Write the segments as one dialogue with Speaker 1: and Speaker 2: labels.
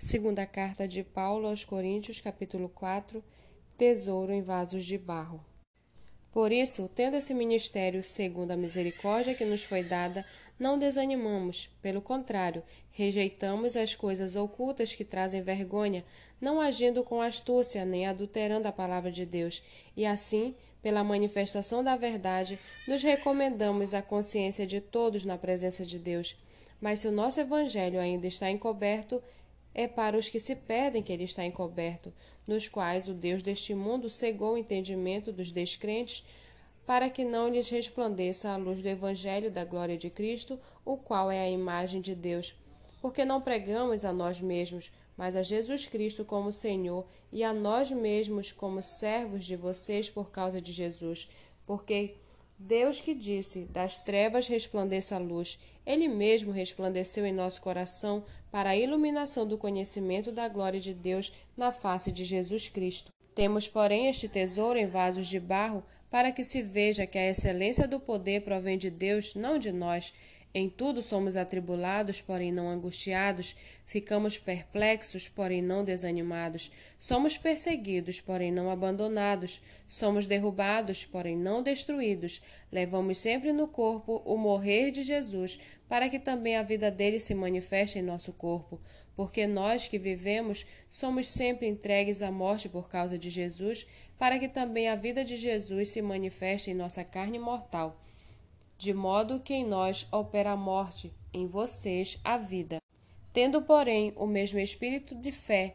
Speaker 1: Segunda carta de Paulo aos Coríntios, capítulo 4, Tesouro em vasos de barro. Por isso, tendo esse ministério segundo a misericórdia que nos foi dada, não desanimamos, pelo contrário, rejeitamos as coisas ocultas que trazem vergonha, não agindo com astúcia nem adulterando a palavra de Deus, e assim, pela manifestação da verdade, nos recomendamos à consciência de todos na presença de Deus. Mas se o nosso evangelho ainda está encoberto, é para os que se perdem que ele está encoberto, nos quais o Deus deste mundo cegou o entendimento dos descrentes, para que não lhes resplandeça a luz do Evangelho da glória de Cristo, o qual é a imagem de Deus. Porque não pregamos a nós mesmos, mas a Jesus Cristo como Senhor, e a nós mesmos como servos de vocês por causa de Jesus. Porque Deus que disse: Das trevas resplandeça a luz, Ele mesmo resplandeceu em nosso coração para a iluminação do conhecimento da glória de Deus na face de Jesus Cristo. Temos, porém, este tesouro em vasos de barro, para que se veja que a excelência do poder provém de Deus, não de nós. Em tudo somos atribulados, porém não angustiados, ficamos perplexos, porém não desanimados, somos perseguidos, porém não abandonados, somos derrubados, porém não destruídos, levamos sempre no corpo o morrer de Jesus, para que também a vida dele se manifeste em nosso corpo, porque nós que vivemos somos sempre entregues à morte por causa de Jesus, para que também a vida de Jesus se manifeste em nossa carne mortal de modo que em nós opera a morte, em vocês a vida. Tendo, porém, o mesmo espírito de fé,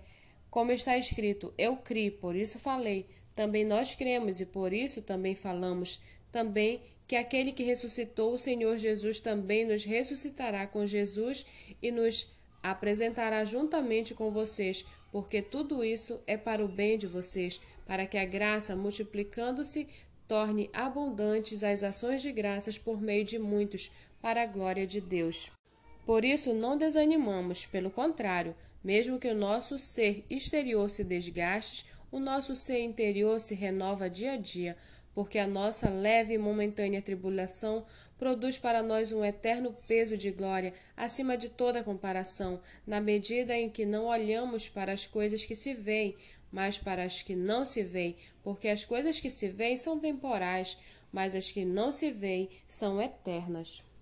Speaker 1: como está escrito, eu criei, por isso falei, também nós cremos e por isso também falamos, também que aquele que ressuscitou o Senhor Jesus também nos ressuscitará com Jesus e nos apresentará juntamente com vocês, porque tudo isso é para o bem de vocês, para que a graça, multiplicando-se, torne abundantes as ações de graças por meio de muitos, para a glória de Deus. Por isso não desanimamos, pelo contrário, mesmo que o nosso ser exterior se desgaste, o nosso ser interior se renova dia a dia, porque a nossa leve e momentânea tribulação produz para nós um eterno peso de glória acima de toda comparação, na medida em que não olhamos para as coisas que se veem, mas para as que não se veem, porque as coisas que se veem são temporais, mas as que não se veem são eternas.